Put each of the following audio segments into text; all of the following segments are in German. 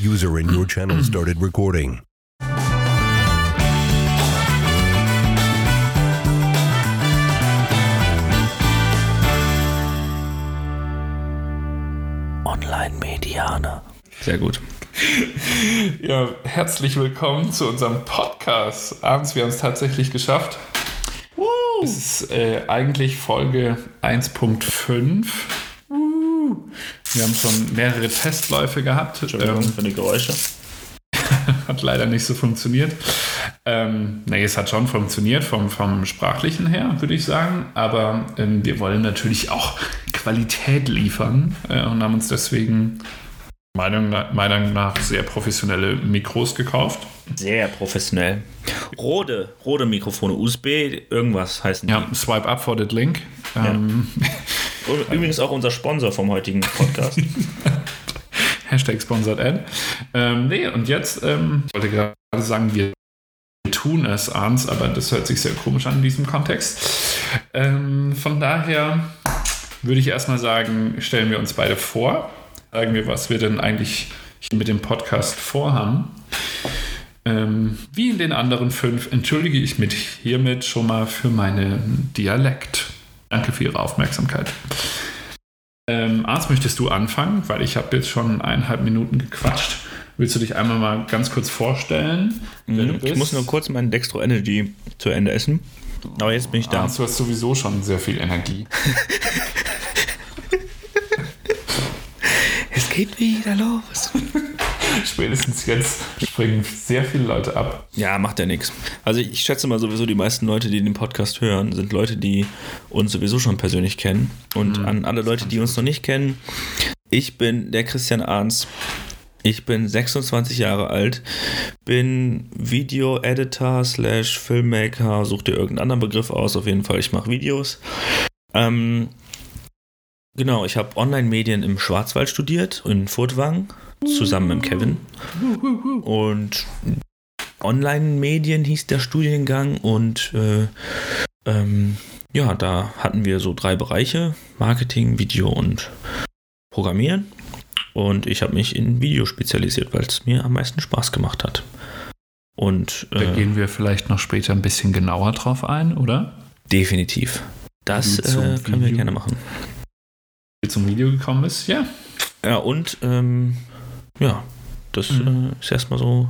User in your channel started recording. Online-Medianer. Sehr gut. Ja, herzlich willkommen zu unserem Podcast. Abends, wir haben es tatsächlich geschafft. Es ist äh, eigentlich Folge 1.5. Wir haben schon mehrere Testläufe gehabt. Entschuldigung Ähm, für die Geräusche. hat leider nicht so funktioniert. Ähm, nee, es hat schon funktioniert vom, vom Sprachlichen her, würde ich sagen. Aber ähm, wir wollen natürlich auch Qualität liefern äh, und haben uns deswegen nach- Meinung nach sehr professionelle Mikros gekauft. Sehr professionell. Rode, Rode Mikrofone, USB, irgendwas heißen Ja, swipe up for that link. Ähm, die. Übrigens auch unser Sponsor vom heutigen Podcast. Hashtag sponsored ad. Ähm, nee, und jetzt ähm, ich wollte gerade sagen, wir tun es abends, aber das hört sich sehr komisch an in diesem Kontext. Ähm, von daher würde ich erstmal sagen, stellen wir uns beide vor. Sagen wir, was wir denn eigentlich mit dem Podcast vorhaben. Ähm, wie in den anderen fünf entschuldige ich mich hiermit schon mal für meinen Dialekt. Danke für Ihre Aufmerksamkeit. Ähm, Arzt, möchtest du anfangen? Weil ich habe jetzt schon eineinhalb Minuten gequatscht. Willst du dich einmal mal ganz kurz vorstellen? Mhm, ich muss nur kurz meinen Dextro Energy zu Ende essen. Aber jetzt bin ich da. Arzt, du hast sowieso schon sehr viel Energie. Es geht wieder los. Spätestens jetzt springen sehr viele Leute ab. Ja, macht ja nichts. Also ich schätze mal sowieso, die meisten Leute, die den Podcast hören, sind Leute, die uns sowieso schon persönlich kennen. Und an alle Leute, die uns noch nicht kennen, ich bin der Christian Arns. Ich bin 26 Jahre alt, bin Video-Editor slash Filmmaker, such dir irgendeinen anderen Begriff aus, auf jeden Fall, ich mache Videos. Ähm, genau, ich habe Online-Medien im Schwarzwald studiert, in Furtwang, zusammen mit Kevin. Und Online-Medien hieß der Studiengang und äh, ähm, ja, da hatten wir so drei Bereiche: Marketing, Video und Programmieren. Und ich habe mich in Video spezialisiert, weil es mir am meisten Spaß gemacht hat. Und Da äh, gehen wir vielleicht noch später ein bisschen genauer drauf ein, oder? definitiv. Das äh, können wir gerne machen. Wie zum Video gekommen ist, ja. Ja, und ähm, ja, das Mhm. äh, ist erstmal so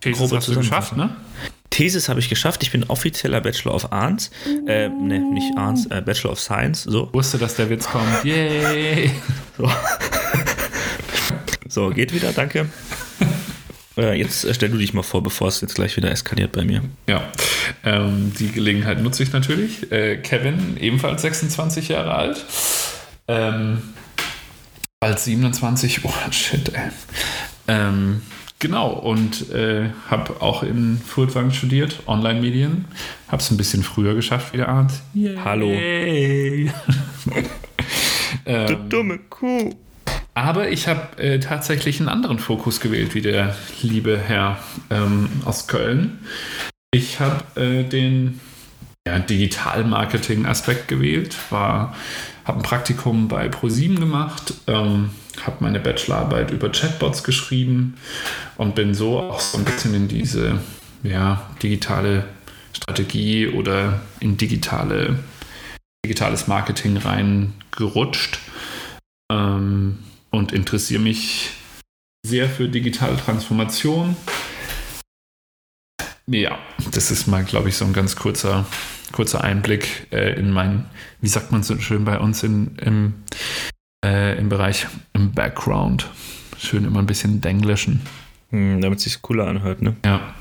Thesis Grobe hast du geschafft, ne? Thesis habe ich geschafft. Ich bin offizieller Bachelor of Arts. Äh, ne, nicht Arts, äh, Bachelor of Science. So. Wusste, dass der Witz kommt. Yay! So, so geht wieder, danke. Äh, jetzt äh, stell du dich mal vor, bevor es jetzt gleich wieder eskaliert bei mir. Ja, ähm, die Gelegenheit nutze ich natürlich. Äh, Kevin, ebenfalls 26 Jahre alt. Ähm, bald 27. Oh, shit, ey. Ähm, genau, und äh, habe auch in Furtwang studiert, Online-Medien. Habe es ein bisschen früher geschafft, wie der Arndt. Hallo. Yay. ähm, Dumme Kuh. aber ich habe äh, tatsächlich einen anderen Fokus gewählt, wie der liebe Herr ähm, aus Köln. Ich habe äh, den ja, Digital-Marketing-Aspekt gewählt, war, habe ein Praktikum bei ProSieben gemacht, ähm, habe meine Bachelorarbeit über Chatbots geschrieben und bin so auch so ein bisschen in diese ja, digitale Strategie oder in digitale, digitales Marketing reingerutscht ähm, und interessiere mich sehr für digitale Transformation. Ja, das ist mal, glaube ich, so ein ganz kurzer, kurzer Einblick äh, in mein, wie sagt man so schön bei uns in, im, äh, im Bereich im Background. Schön immer ein bisschen denglischen. Hm, damit es sich cooler anhört, ne? Ja.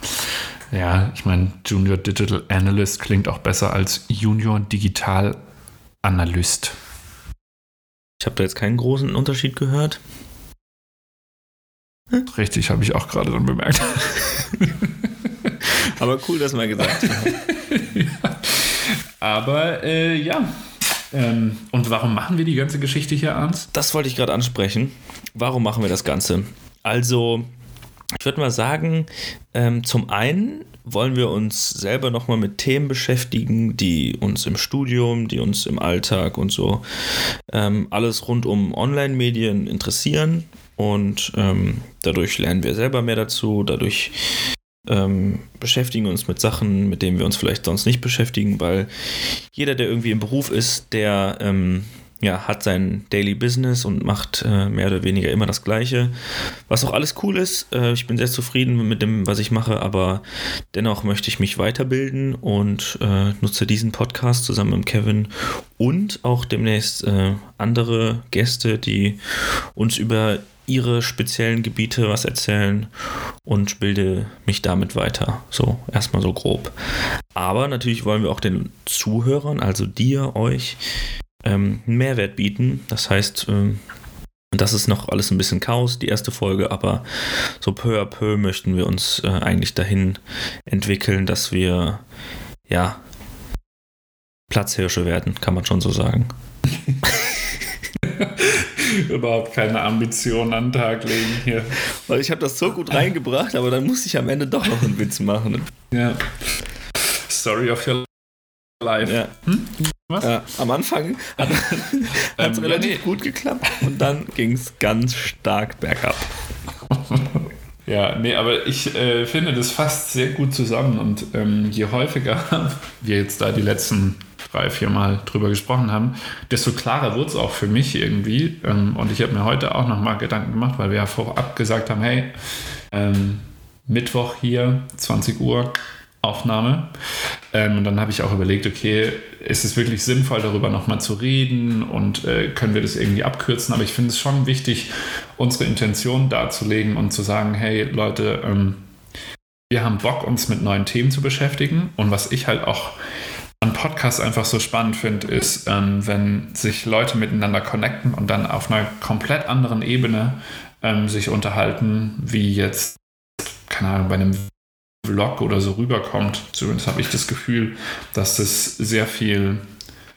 Ja, ich meine, Junior Digital Analyst klingt auch besser als Junior Digital Analyst. Ich habe da jetzt keinen großen Unterschied gehört. Richtig, habe ich auch gerade dann bemerkt. Aber cool, dass man gesagt hat. Aber äh, ja. Ähm, und warum machen wir die ganze Geschichte hier, Arndt? Das wollte ich gerade ansprechen. Warum machen wir das Ganze? Also, Ich würde mal sagen, ähm, zum einen wollen wir uns selber nochmal mit Themen beschäftigen, die uns im Studium, die uns im Alltag und so ähm, alles rund um Online-Medien interessieren. Und ähm, dadurch lernen wir selber mehr dazu, dadurch ähm, beschäftigen uns mit Sachen, mit denen wir uns vielleicht sonst nicht beschäftigen, weil jeder, der irgendwie im Beruf ist, der ähm, ja, hat sein Daily Business und macht äh, mehr oder weniger immer das Gleiche. Was auch alles cool ist. Äh, ich bin sehr zufrieden mit dem, was ich mache, aber dennoch möchte ich mich weiterbilden und äh, nutze diesen Podcast zusammen mit Kevin und auch demnächst äh, andere Gäste, die uns über ihre speziellen Gebiete was erzählen und bilde mich damit weiter. So, erstmal so grob. Aber natürlich wollen wir auch den Zuhörern, also dir, euch, ähm, Mehrwert bieten. Das heißt, ähm, das ist noch alles ein bisschen Chaos, die erste Folge, aber so peu à peu möchten wir uns äh, eigentlich dahin entwickeln, dass wir, ja, Platzhirsche werden, kann man schon so sagen. überhaupt keine Ambitionen an den Tag legen hier. Weil ich habe das so gut reingebracht, aber dann musste ich am Ende doch noch einen Witz machen. Ja. Story of your life. Ja. Hm? Was? Ja, am Anfang hat es ähm, relativ ja, nee. gut geklappt und dann ging es ganz stark bergab. Ja, nee, aber ich äh, finde, das fasst sehr gut zusammen und ähm, je häufiger wir jetzt da die letzten drei, vier Mal drüber gesprochen haben, desto klarer wurde es auch für mich irgendwie. Ähm, und ich habe mir heute auch nochmal Gedanken gemacht, weil wir ja vorab gesagt haben, hey, ähm, Mittwoch hier, 20 Uhr, Aufnahme. Ähm, und dann habe ich auch überlegt, okay, ist es wirklich sinnvoll, darüber nochmal zu reden und äh, können wir das irgendwie abkürzen? Aber ich finde es schon wichtig, unsere Intention darzulegen und zu sagen, hey Leute, ähm, wir haben Bock, uns mit neuen Themen zu beschäftigen. Und was ich halt auch an Podcasts einfach so spannend finde, ist, ähm, wenn sich Leute miteinander connecten und dann auf einer komplett anderen Ebene ähm, sich unterhalten, wie jetzt, keine Ahnung, bei einem Vlog oder so rüberkommt. Zumindest habe ich das Gefühl, dass das sehr viel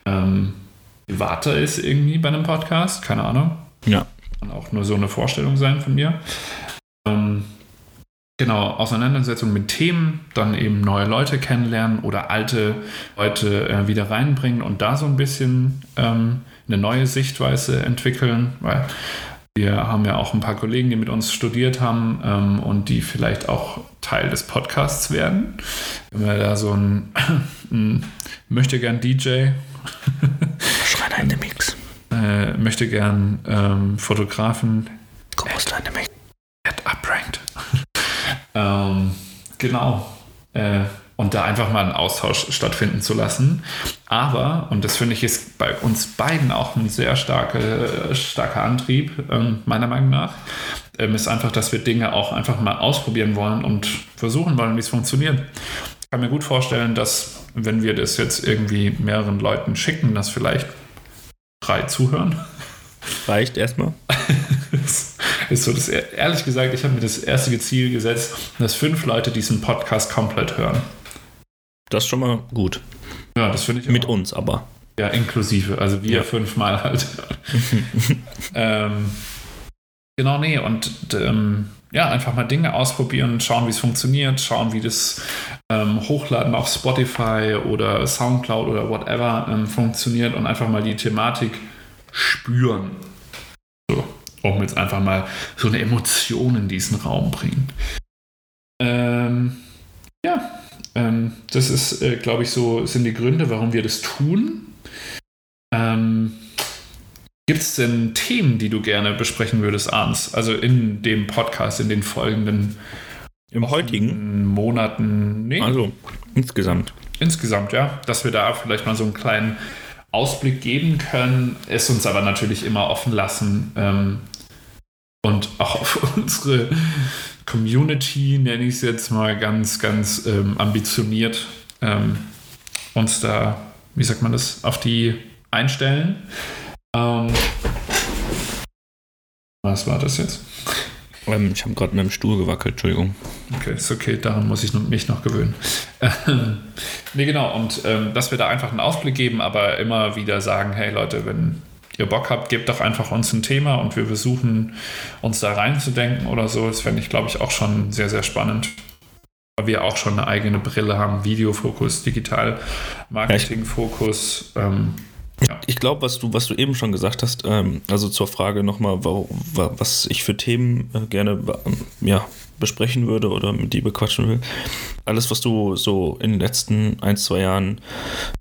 ähm, privater ist irgendwie bei einem Podcast. Keine Ahnung. Ja. Kann auch nur so eine Vorstellung sein von mir. Ähm, Genau, Auseinandersetzung mit Themen, dann eben neue Leute kennenlernen oder alte Leute äh, wieder reinbringen und da so ein bisschen ähm, eine neue Sichtweise entwickeln, weil wir haben ja auch ein paar Kollegen, die mit uns studiert haben ähm, und die vielleicht auch Teil des Podcasts werden. Wenn wir da so ein, ein möchte gern DJ, Schreiner in den Mix, äh, möchte gern ähm, Fotografen, Großler in den Mix, upranked. Ähm, genau. Äh, und da einfach mal einen Austausch stattfinden zu lassen. Aber, und das finde ich ist bei uns beiden auch ein sehr starke, starker Antrieb, ähm, meiner Meinung nach, ähm, ist einfach, dass wir Dinge auch einfach mal ausprobieren wollen und versuchen wollen, wie es funktioniert. Ich kann mir gut vorstellen, dass wenn wir das jetzt irgendwie mehreren Leuten schicken, dass vielleicht drei zuhören. Reicht erstmal. ist so das, ehrlich gesagt, ich habe mir das erste Ziel gesetzt, dass fünf Leute diesen Podcast komplett hören. Das ist schon mal gut. Ja, das finde ich. Mit auch. uns aber. Ja, inklusive. Also wir ja. fünfmal halt. ähm, genau, nee. Und ähm, ja, einfach mal Dinge ausprobieren, schauen, wie es funktioniert, schauen, wie das ähm, Hochladen auf Spotify oder Soundcloud oder whatever ähm, funktioniert und einfach mal die Thematik spüren. Um jetzt einfach mal so eine Emotion in diesen Raum bringen. Ähm, ja, ähm, das ist, äh, glaube ich, so sind die Gründe, warum wir das tun. Ähm, Gibt es denn Themen, die du gerne besprechen würdest, Arns? Also in dem Podcast, in den folgenden im heutigen Monaten? Nee. Also insgesamt. Insgesamt, ja. Dass wir da vielleicht mal so einen kleinen Ausblick geben können, es uns aber natürlich immer offen lassen, ähm, und auch auf unsere Community, nenne ich es jetzt mal ganz, ganz ähm, ambitioniert, ähm, uns da, wie sagt man das, auf die einstellen. Ähm, was war das jetzt? Ähm, ich habe gerade mit dem Stuhl gewackelt, Entschuldigung. Okay, ist okay, daran muss ich mich noch gewöhnen. nee, genau, und ähm, dass wir da einfach einen Ausblick geben, aber immer wieder sagen, hey Leute, wenn ihr Bock habt, gebt doch einfach uns ein Thema und wir versuchen uns da reinzudenken oder so. Das fände ich, glaube ich, auch schon sehr, sehr spannend. Weil wir auch schon eine eigene Brille haben, Videofokus, Digital-Marketing-Fokus. Ähm, ja. Ich glaube, was du, was du eben schon gesagt hast, ähm, also zur Frage nochmal, was ich für Themen äh, gerne ja, besprechen würde oder mit dir bequatschen will. Alles, was du so in den letzten ein, zwei Jahren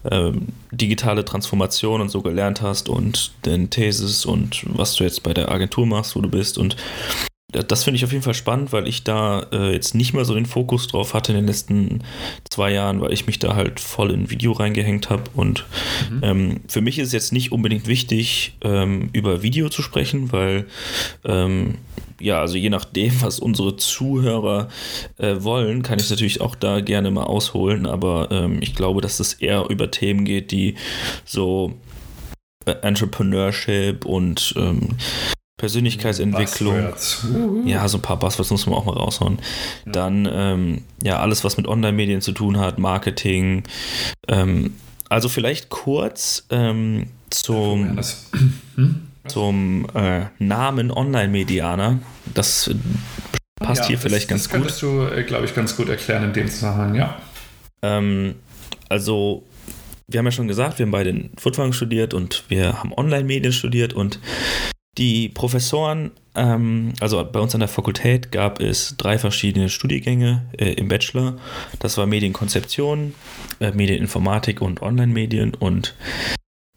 ähm, digitale Transformation und so gelernt hast und den Thesis und was du jetzt bei der Agentur machst, wo du bist und das finde ich auf jeden Fall spannend, weil ich da äh, jetzt nicht mehr so den Fokus drauf hatte in den letzten zwei Jahren, weil ich mich da halt voll in Video reingehängt habe. Und mhm. ähm, für mich ist es jetzt nicht unbedingt wichtig, ähm, über Video zu sprechen, weil ähm, ja, also je nachdem, was unsere Zuhörer äh, wollen, kann ich natürlich auch da gerne mal ausholen. Aber ähm, ich glaube, dass es eher über Themen geht, die so äh, Entrepreneurship und ähm, Persönlichkeitsentwicklung. Ja, so ein paar Buzzwords muss man auch mal raushauen. Ja. Dann, ähm, ja, alles, was mit Online-Medien zu tun hat, Marketing. Ähm, also vielleicht kurz ähm, zum, hm? Zum äh, Namen Online-Medianer. Das passt ja, hier vielleicht das, ganz gut. Das könntest du, äh, glaube ich, ganz gut erklären in dem Zusammenhang, ja. Ähm, also wir haben ja schon gesagt, wir haben beide in Footwang studiert und wir haben Online-Medien studiert und die Professoren, ähm, also bei uns an der Fakultät gab es drei verschiedene Studiengänge äh, im Bachelor. Das war Medienkonzeption, äh, Medieninformatik und Online-Medien. Und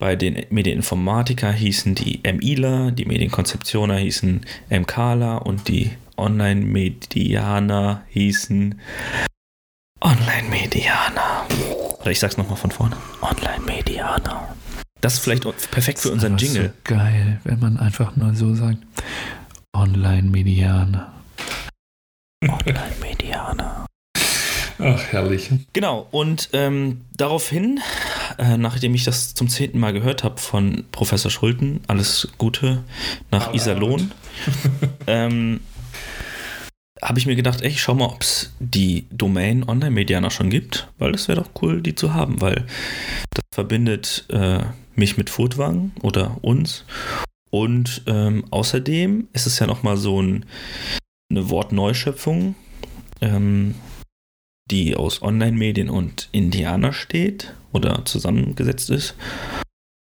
bei den Medieninformatiker hießen die MIler, die Medienkonzeptioner hießen MKler und die Online-Medianer hießen Online-Medianer. Oder ich sag's nochmal von vorne. Online-Medianer. Das ist vielleicht perfekt für unseren Jingle. So geil, wenn man einfach nur so sagt: Online-Medianer. Online-Medianer. Ach, herrlich. Genau, und ähm, daraufhin, äh, nachdem ich das zum zehnten Mal gehört habe von Professor Schulten, alles Gute nach oh, Iserlohn, ähm, habe ich mir gedacht, ey, ich schau mal, ob es die Domain Online-Medianer schon gibt, weil es wäre doch cool, die zu haben, weil das verbindet äh, mich mit Furtwang oder uns. Und ähm, außerdem ist es ja nochmal so ein, eine Wortneuschöpfung, ähm, die aus Online-Medien und Indianer steht oder zusammengesetzt ist.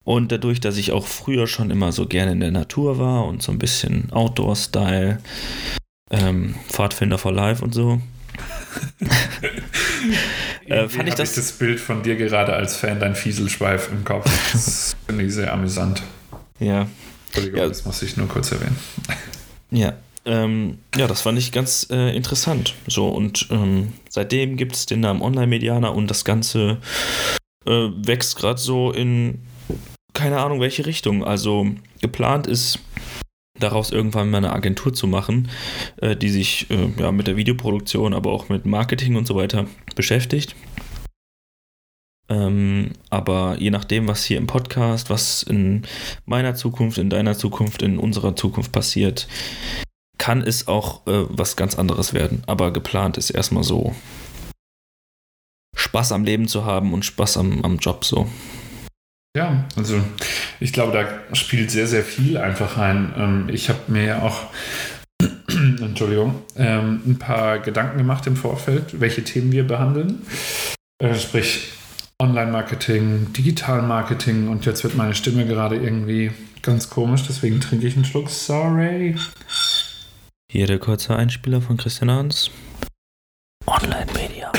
Und dadurch, dass ich auch früher schon immer so gerne in der Natur war und so ein bisschen Outdoor-Style, ähm, Pfadfinder for Life und so, äh, fand ich das, ich das Bild von dir gerade als Fan dein Fieselschweif im Kopf. Das finde ich sehr amüsant. Ja. Entschuldigung, ja. das muss ich nur kurz erwähnen. Ja. Ähm, ja, das fand ich ganz äh, interessant. So, und ähm, seitdem gibt es den Namen Online-Medianer und das Ganze äh, wächst gerade so in keine Ahnung welche Richtung. Also geplant ist daraus irgendwann mal eine Agentur zu machen, äh, die sich äh, ja, mit der Videoproduktion, aber auch mit Marketing und so weiter beschäftigt. Ähm, aber je nachdem, was hier im Podcast, was in meiner Zukunft, in deiner Zukunft, in unserer Zukunft passiert, kann es auch äh, was ganz anderes werden. Aber geplant ist erstmal so Spaß am Leben zu haben und Spaß am, am Job so. Ja, also ich glaube, da spielt sehr, sehr viel einfach rein. Ähm, ich habe mir ja auch, Entschuldigung, ähm, ein paar Gedanken gemacht im Vorfeld, welche Themen wir behandeln. Äh, sprich, Online-Marketing, Digital-Marketing und jetzt wird meine Stimme gerade irgendwie ganz komisch, deswegen trinke ich einen Schluck. Sorry. Hier der kurze Einspieler von Christian Hans. Online-Media.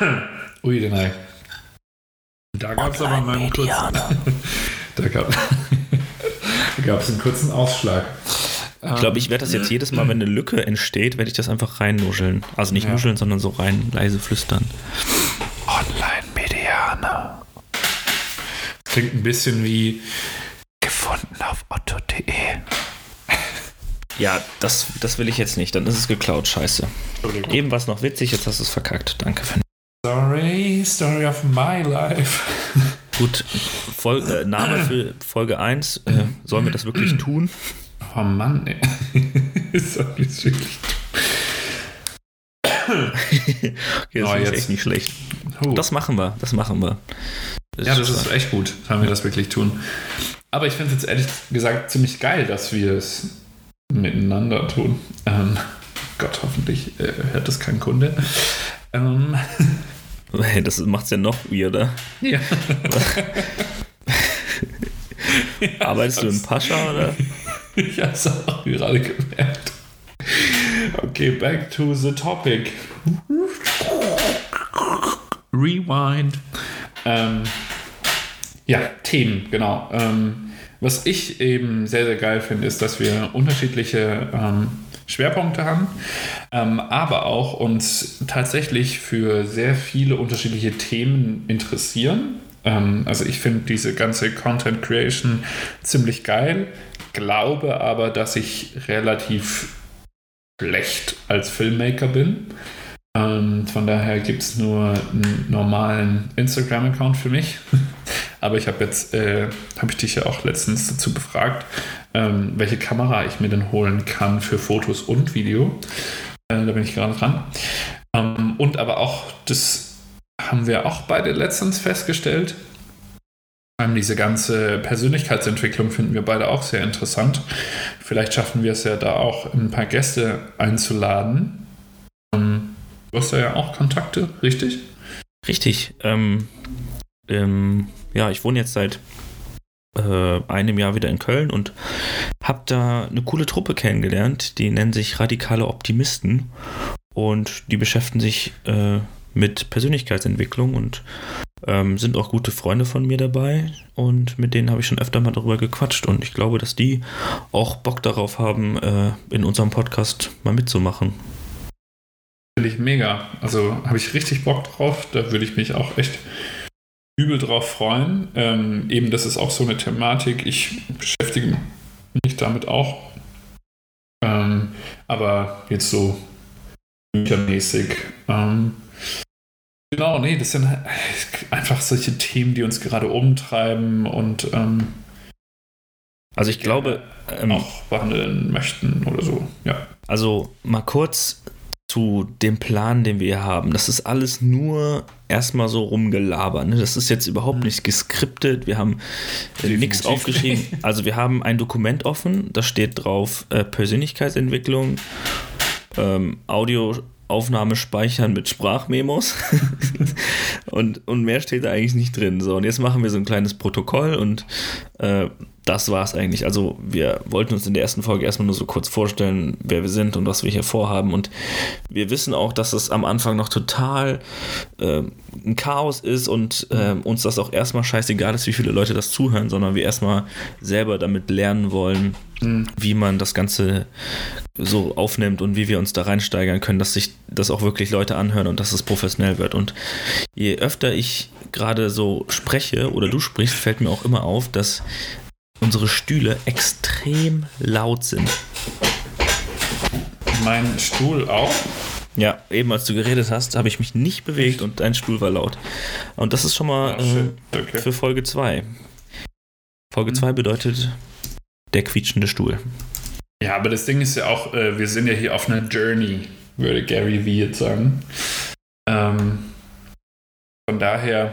Ui, den Ei. Da gab es aber mal einen kurzen, da gab es einen kurzen Ausschlag. Ich glaube, ich werde das jetzt jedes Mal, wenn eine Lücke entsteht, werde ich das einfach reinnuscheln. Also nicht ja. nuscheln, sondern so rein leise flüstern. Online-Medianer. Klingt ein bisschen wie Ja, das, das will ich jetzt nicht. Dann ist es geklaut. Scheiße. Eben war es noch witzig, jetzt hast du es verkackt. Danke für Story, Story of my life. Gut, Vol äh, Name für Folge 1. Äh, sollen wir das wirklich tun? Oh Mann, ey. Soll ich es wirklich okay, das oh, ist jetzt. echt nicht schlecht. Das machen wir, das machen wir. Ja, das ist echt gut, wenn wir das wirklich tun. Aber ich finde es jetzt ehrlich gesagt ziemlich geil, dass wir es miteinander tun. Ähm, Gott, hoffentlich äh, hört das kein Kunde. Ähm, Hey, das macht es ja noch weirder. ja. Arbeitest du im Pascha oder? Ich habe es auch gerade gemerkt. Okay, back to the topic. Rewind. Ähm, ja, Themen, genau. Ähm, was ich eben sehr, sehr geil finde, ist, dass wir unterschiedliche ähm, Schwerpunkte haben, ähm, aber auch uns tatsächlich für sehr viele unterschiedliche Themen interessieren. Ähm, also ich finde diese ganze Content Creation ziemlich geil, glaube aber, dass ich relativ schlecht als Filmmaker bin. Ähm, von daher gibt es nur einen normalen Instagram-Account für mich. Aber ich habe jetzt, äh, habe ich dich ja auch letztens dazu befragt, ähm, welche Kamera ich mir denn holen kann für Fotos und Video. Äh, da bin ich gerade dran. Ähm, und aber auch, das haben wir auch beide letztens festgestellt. Ähm, diese ganze Persönlichkeitsentwicklung finden wir beide auch sehr interessant. Vielleicht schaffen wir es ja da auch, ein paar Gäste einzuladen. Ähm, du hast ja auch Kontakte, richtig? Richtig. Ähm, ähm, ja, ich wohne jetzt seit äh, einem Jahr wieder in Köln und habe da eine coole Truppe kennengelernt. Die nennen sich Radikale Optimisten und die beschäftigen sich äh, mit Persönlichkeitsentwicklung und ähm, sind auch gute Freunde von mir dabei und mit denen habe ich schon öfter mal darüber gequatscht und ich glaube, dass die auch Bock darauf haben, äh, in unserem Podcast mal mitzumachen. Finde ich mega. Also habe ich richtig Bock drauf. Da würde ich mich auch echt übel drauf freuen. Ähm, eben, das ist auch so eine Thematik. Ich beschäftige mich damit auch. Ähm, aber jetzt so büchermäßig. Ähm, genau, nee, das sind einfach solche Themen, die uns gerade umtreiben und ähm, Also ich glaube, ähm, auch behandeln möchten oder so. Ja. Also mal kurz zu dem Plan, den wir hier haben. Das ist alles nur erstmal so rumgelabert. Ne? Das ist jetzt überhaupt nicht geskriptet. Wir haben äh, nichts aufgeschrieben. Also wir haben ein Dokument offen. Da steht drauf äh, Persönlichkeitsentwicklung, ähm, Audioaufnahme speichern mit Sprachmemos. und, und mehr steht da eigentlich nicht drin. So, und jetzt machen wir so ein kleines Protokoll und äh, das war es eigentlich. Also wir wollten uns in der ersten Folge erstmal nur so kurz vorstellen, wer wir sind und was wir hier vorhaben. Und wir wissen auch, dass es am Anfang noch total äh, ein Chaos ist und äh, uns das auch erstmal scheißegal ist, wie viele Leute das zuhören, sondern wir erstmal selber damit lernen wollen, wie man das Ganze so aufnimmt und wie wir uns da reinsteigern können, dass sich das auch wirklich Leute anhören und dass es professionell wird. Und je öfter ich gerade so spreche oder du sprichst, fällt mir auch immer auf, dass unsere Stühle extrem laut sind. Mein Stuhl auch. Ja, eben als du geredet hast, habe ich mich nicht bewegt und dein Stuhl war laut. Und das ist schon mal shit. äh, Okay. für Folge 2. Folge 2 bedeutet der quietschende Stuhl. Ja, aber das Ding ist ja auch, äh, wir sind ja hier auf einer Journey, würde Gary Vee jetzt sagen. Ähm, von daher,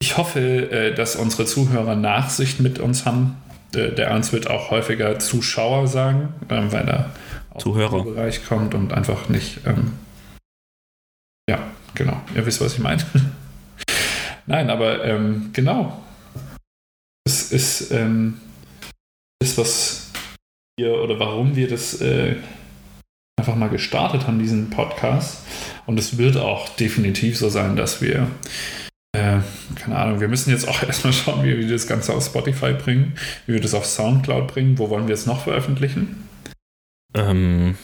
ich hoffe, äh, dass unsere Zuhörer Nachsicht mit uns haben. Äh, der Ernst wird auch häufiger Zuschauer sagen, ähm, weil er aus Zuhörer. dem Bereich kommt und einfach nicht. Ähm, ja, genau. Ihr wisst, was ich meine. Nein, aber ähm, genau. Es ist ähm, das, was wir oder warum wir das äh, einfach mal gestartet haben, diesen Podcast. Und es wird auch definitiv so sein, dass wir, äh, keine Ahnung, wir müssen jetzt auch erstmal schauen, wie wir das Ganze auf Spotify bringen, wie wir das auf Soundcloud bringen, wo wollen wir es noch veröffentlichen? Ähm,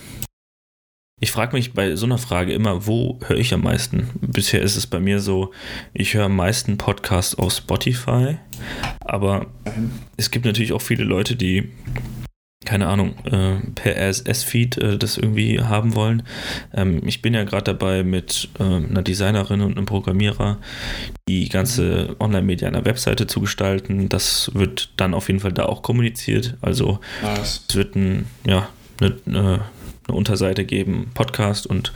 ich frage mich bei so einer Frage immer, wo höre ich am meisten? Bisher ist es bei mir so, ich höre am meisten Podcasts auf Spotify, aber es gibt natürlich auch viele Leute, die, keine Ahnung, äh, per RSS-Feed äh, das irgendwie haben wollen. Ähm, ich bin ja gerade dabei mit äh, einer Designerin und einem Programmierer die ganze Online-Media einer Webseite zu gestalten. Das wird dann auf jeden Fall da auch kommuniziert. Also Nice. es wird ein, ja, eine, eine, eine Unterseite geben, Podcast und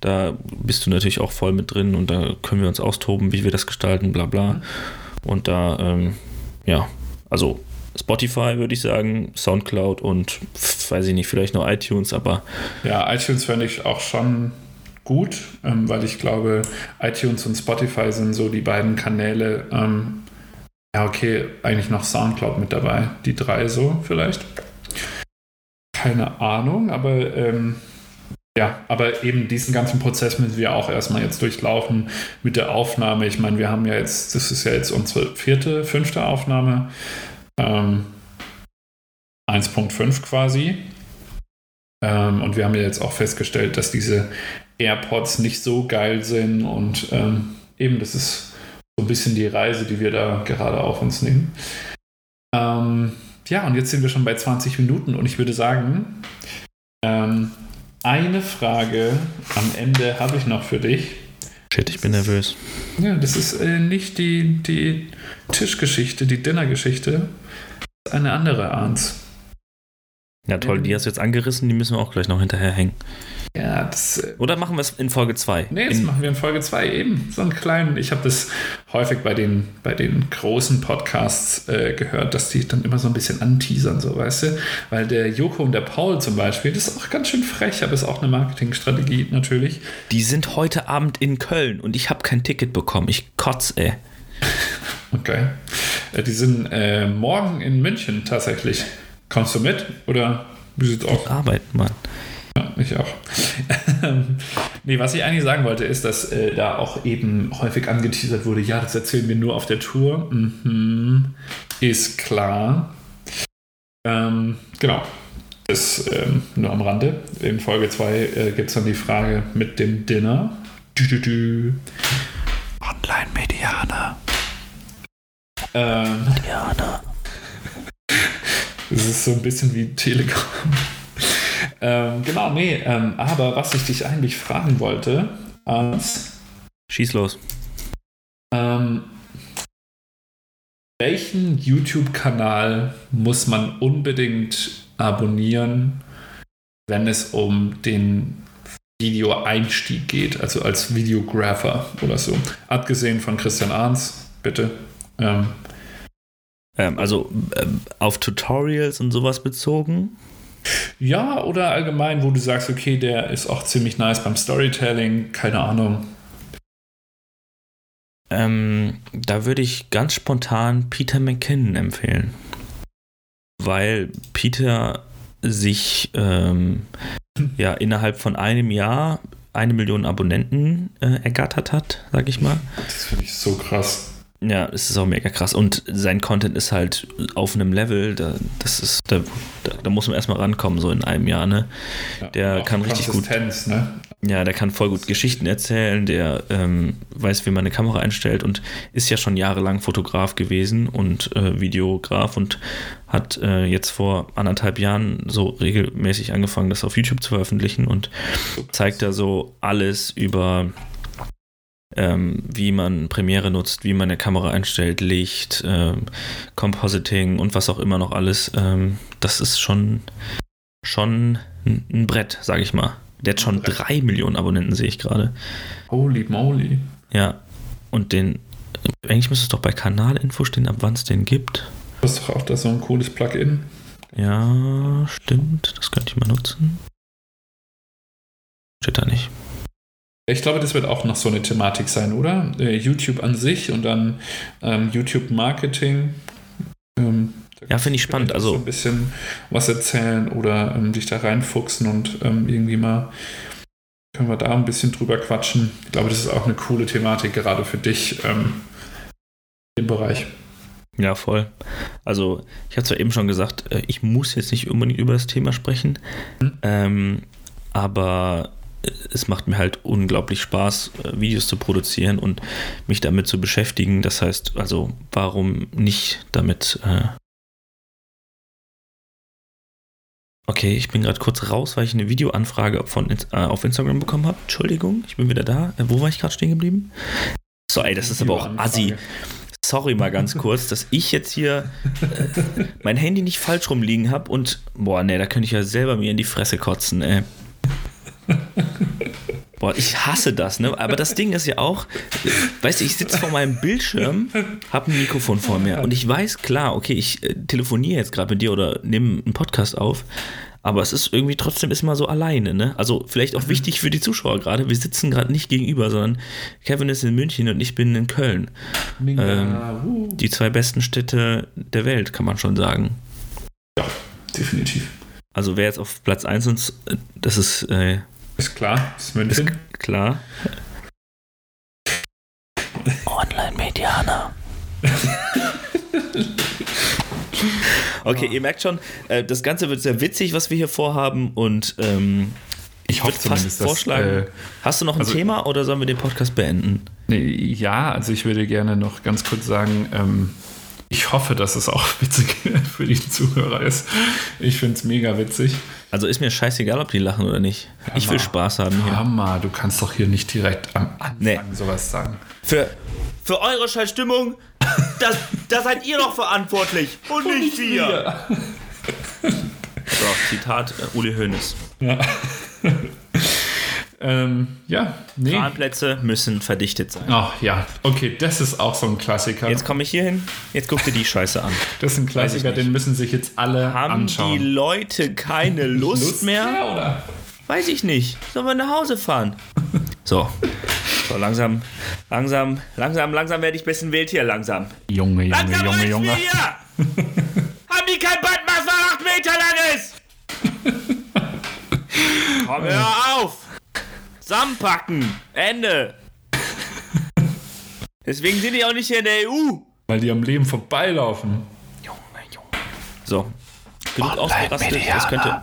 Da bist du natürlich auch voll mit drin und da können wir uns austoben, wie wir das gestalten, bla bla. Und da, ähm, ja, also Spotify würde ich sagen, Soundcloud und weiß ich nicht, vielleicht noch iTunes, aber Ja, iTunes fände ich auch schon gut, ähm, weil ich glaube, iTunes und Spotify sind so die beiden Kanäle. Ähm, ja, okay, eigentlich noch Soundcloud mit dabei. Die drei so vielleicht. Keine Ahnung, aber ähm, ja, aber eben diesen ganzen Prozess müssen wir auch erstmal jetzt durchlaufen mit der Aufnahme. Ich meine, wir haben ja jetzt, das ist ja jetzt unsere vierte, fünfte Aufnahme. Ähm, 1.5 quasi. Ähm, und wir haben ja jetzt auch festgestellt, dass diese AirPods nicht so geil sind und ähm, eben das ist so ein bisschen die Reise, die wir da gerade auf uns nehmen. Ähm, ja, und jetzt sind wir schon bei 20 Minuten und ich würde sagen, ähm, eine Frage am Ende habe ich noch für dich. shit, ich bin nervös. Ja, das ist äh, nicht die, die Tischgeschichte, die Dinnergeschichte. Ist eine andere Arns. Ja, toll, die hast du jetzt angerissen, die müssen wir auch gleich noch hinterher hängen. Ja, das. Äh, Oder machen wir es in Folge 2? Nee, das in, machen wir in Folge 2 eben. So einen kleinen. Ich habe das häufig bei den, bei den großen Podcasts äh, gehört, dass die dann immer so ein bisschen anteasern, so weißt du. Weil der Joko und der Paul zum Beispiel, das ist auch ganz schön frech, aber ist auch eine Marketingstrategie natürlich. Die sind heute Abend in Köln und ich habe kein Ticket bekommen. Ich kotz, ey. Okay. Äh, die sind äh, morgen in München tatsächlich. Kommst du mit? Oder wie sieht's aus? Arbeiten, Mann. Ja, ich auch. nee, was ich eigentlich sagen wollte, ist, dass äh, da auch eben häufig angeteasert wurde, ja, das erzählen wir nur auf der Tour. Mhm. Ist klar. Ähm, genau. Das ähm, nur am Rande. In Folge 2 äh, gibt es dann die Frage mit dem Dinner. Dü, dü, dü. Online-Medianer. Ähm, Diana. Das ist so ein bisschen wie Telegram. ähm, genau, nee, ähm, aber was ich dich eigentlich fragen wollte, als Schieß los. ähm, welchen YouTube-Kanal muss man unbedingt abonnieren, wenn es um den Videoeinstieg geht, also als Videographer oder so? Abgesehen von Christian Arns, bitte. Ähm, Ähm, also ähm, auf Tutorials und sowas bezogen. ja, oder allgemein, wo du sagst, okay, der ist auch ziemlich nice beim Storytelling, keine Ahnung. Ähm, da würde ich ganz spontan Peter McKinnon empfehlen. Weil Peter sich ähm, ja innerhalb von einem Jahr eine Million Abonnenten äh, ergattert hat, sag ich mal. Das finde ich so krass. Ja, es ist auch mega krass. Und sein Content ist halt auf einem Level, da, das ist, da, da, da muss man erstmal rankommen, so in einem Jahr, ne? Ja, Der kann richtig gut- Ne? Ja, der kann voll gut Geschichten erzählen, der ähm, weiß, wie man eine Kamera einstellt und ist ja schon jahrelang Fotograf gewesen und äh, Videograf und hat äh, jetzt vor anderthalb Jahren so regelmäßig angefangen, das auf YouTube zu veröffentlichen und zeigt da so alles über, ähm, wie man Premiere nutzt, wie man eine Kamera einstellt, Licht, ähm, Compositing und was auch immer noch alles. Ähm, das ist schon, schon ein Brett, sag ich mal. Der hat schon drei Millionen Abonnenten, sehe ich gerade. Holy moly. Ja. Und den, eigentlich müsste es doch bei Kanalinfo stehen, ab wann es den gibt. Du hast doch auch da so ein cooles Plugin. Ja, stimmt. Das könnte ich mal nutzen. Steht da nicht. Ich glaube, das wird auch noch so eine Thematik sein, oder? Äh, YouTube an sich und dann ähm, YouTube-Marketing. Ähm, Ja, finde ich spannend. Also- so ein bisschen was erzählen oder ähm, dich da reinfuchsen und ähm, irgendwie mal können wir da ein bisschen drüber quatschen. Ich glaube, das ist auch eine coole Thematik, gerade für dich ähm, im Bereich. Ja, voll. Also, ich habe zwar eben schon gesagt, äh, ich muss jetzt nicht unbedingt über das Thema sprechen, Mhm. ähm, aber es macht mir halt unglaublich Spaß, äh, Videos zu produzieren und mich damit zu beschäftigen. Das heißt, also, warum nicht damit. Äh okay, ich bin gerade kurz raus, weil ich eine Videoanfrage von, äh, auf Instagram bekommen habe. Entschuldigung, ich bin wieder da. Äh, wo war ich gerade stehen geblieben? So, ey, das ist aber auch assi. Sorry mal ganz kurz, dass ich jetzt hier äh, mein Handy nicht falsch rumliegen habe und boah, nee, da könnte ich ja selber mir in die Fresse kotzen, ey. Boah, ich hasse das, ne? Aber das Ding ist ja auch, weißt du, ich sitze vor meinem Bildschirm, habe ein Mikrofon vor mir und ich weiß, klar, okay, ich äh, telefoniere jetzt gerade mit dir oder nehme einen Podcast auf, aber es ist irgendwie trotzdem ist mal so alleine, ne? Also vielleicht auch wichtig für die Zuschauer gerade. Wir sitzen gerade nicht gegenüber, sondern Kevin ist in München und ich bin in Köln. Ähm, die zwei besten Städte der Welt, kann man schon sagen. Definitiv. Also wer jetzt auf Platz 1 ist, äh, das ist äh, Ist klar, ist Ist München. klar. Online-Medianer. okay, ihr merkt schon, äh, das Ganze wird sehr witzig, was wir hier vorhaben und ähm, ich würde fast vorschlagen. äh, hast du noch ein also- Thema oder sollen wir den Podcast beenden? Nee, ja, also ich würde gerne noch ganz kurz sagen, ähm, ich hoffe, dass es auch witzig für die Zuhörer ist. Ich finde es mega witzig. Also ist mir scheißegal, ob die lachen oder nicht. Ich will Hammer. Spaß haben hier. Hammer, du kannst doch hier nicht direkt am Anfang Nee. sowas sagen. Für, für eure scheiß Stimmung, das, da seid ihr doch verantwortlich und nicht wir. So, Zitat äh, Uli Hoeneß. Ähm, ja, nee. Bahnplätze müssen verdichtet sein. Ach ja, okay, das ist auch so ein Klassiker. Jetzt komme ich hier hin, jetzt guck dir die Scheiße an. das ist ein Klassiker, den müssen sich jetzt alle Haben anschauen. die Leute keine Lust, mehr? oder? Weiß ich nicht. Sollen wir nach Hause fahren? So. So, langsam, langsam, langsam, langsam werde ich ein bisschen wild hier, langsam. Junge, Junge, Langsam Junge, Junge. mir hier! Haben die kein Bandmaß, was acht Meter lang ist? Komm, hör auf! Zusammenpacken! Ende! Deswegen sind die auch nicht hier in der EU. Weil die am Leben vorbeilaufen. So. Genug ausgerastet. Das könnte,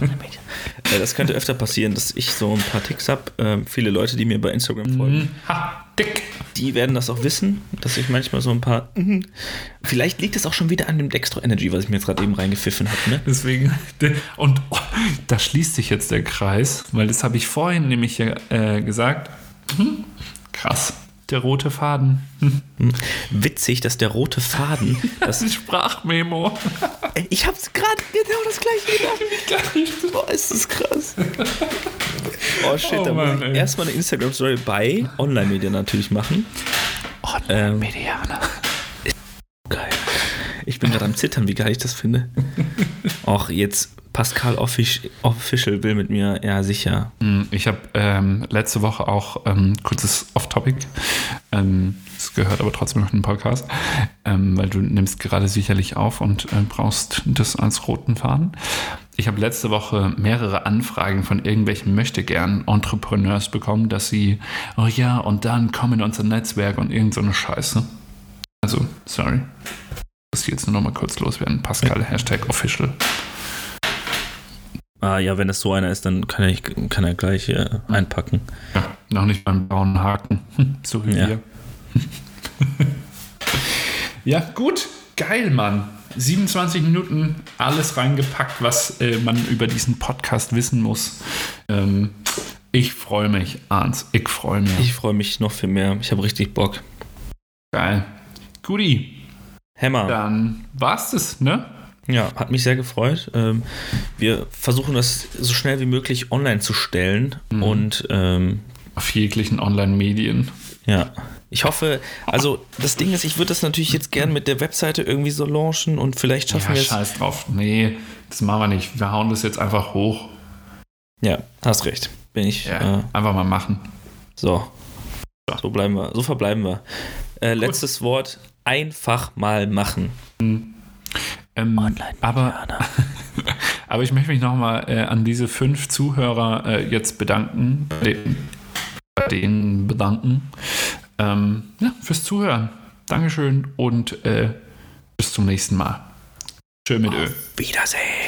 das könnte öfter passieren, dass ich so ein paar Ticks habe. Ähm, viele Leute, die mir bei Instagram folgen, Ha, dick. die werden das auch wissen, dass ich manchmal so ein paar. Mhm. Vielleicht liegt es auch schon wieder an dem Dextro Energy, was ich mir jetzt gerade eben reingepfiffen habe. Ne? Deswegen, und oh, da schließt sich jetzt der Kreis, weil das habe ich vorhin nämlich hier, äh, gesagt. Hm, krass, der rote Faden. Hm, Witzig, dass der rote Faden. Das, ist Sprachmemo. Ey, ich hab's gerade genau das gleiche gedacht. Boah, ist das krass. Oh shit, Oh da Mann, muss ich erstmal eine Instagram-Story bei Online-Media natürlich machen. Ähm, Medianer. Geil. Ich bin gerade am Zittern, wie geil ich das finde. Och, jetzt Pascal Offic- Official will mit mir, ja sicher. Hm, Ich habe ähm, letzte Woche auch ähm, kurzes Off-Topic. Ähm, gehört aber trotzdem noch in den Podcast, ähm, weil du nimmst gerade sicherlich auf und äh, brauchst das als roten Faden. Ich habe letzte Woche mehrere Anfragen von irgendwelchen Möchtegern-Entrepreneurs bekommen, dass sie, oh ja, und dann komm in unser Netzwerk und irgend so eine Scheiße. Also, sorry. Das jetzt nur noch mal kurz loswerden. Pascal, Hashtag official. Ah ja, wenn es so einer ist, dann kann er, kann er gleich äh, einpacken. Ja, noch nicht beim braunen Haken. So wie Ja. wir. ja, gut. Geil, Mann. 27 Minuten, alles reingepackt, was äh, man über diesen Podcast wissen muss. Ähm, ich freue mich, Arns. Ich freue mich. Ich freue mich noch viel mehr. Ich habe richtig Bock. Geil. Guti, Hammer. dann war's das, ne? Ja, hat mich sehr gefreut. Ähm, wir versuchen das so schnell wie möglich online zu stellen. Und ähm, Auf jeglichen Online-Medien. ja, ich hoffe, also das Ding ist, ich würde das natürlich jetzt gern mit der Webseite irgendwie so launchen und vielleicht schaffen Ja, wir es. scheiß drauf. Nee, das machen wir nicht. Wir hauen das jetzt einfach hoch. Ja, hast recht. Bin ich. Ja, Äh, einfach mal machen. so. So bleiben wir. So verbleiben wir. Äh, letztes Wort: einfach mal machen. Ähm, aber, aber ich möchte mich nochmal äh, an diese fünf Zuhörer äh, jetzt bedanken, bei den- bei denen bedanken, ähm, ja, fürs Zuhören. Dankeschön und äh, bis zum nächsten Mal. Tschö mit Ö. Wiedersehen.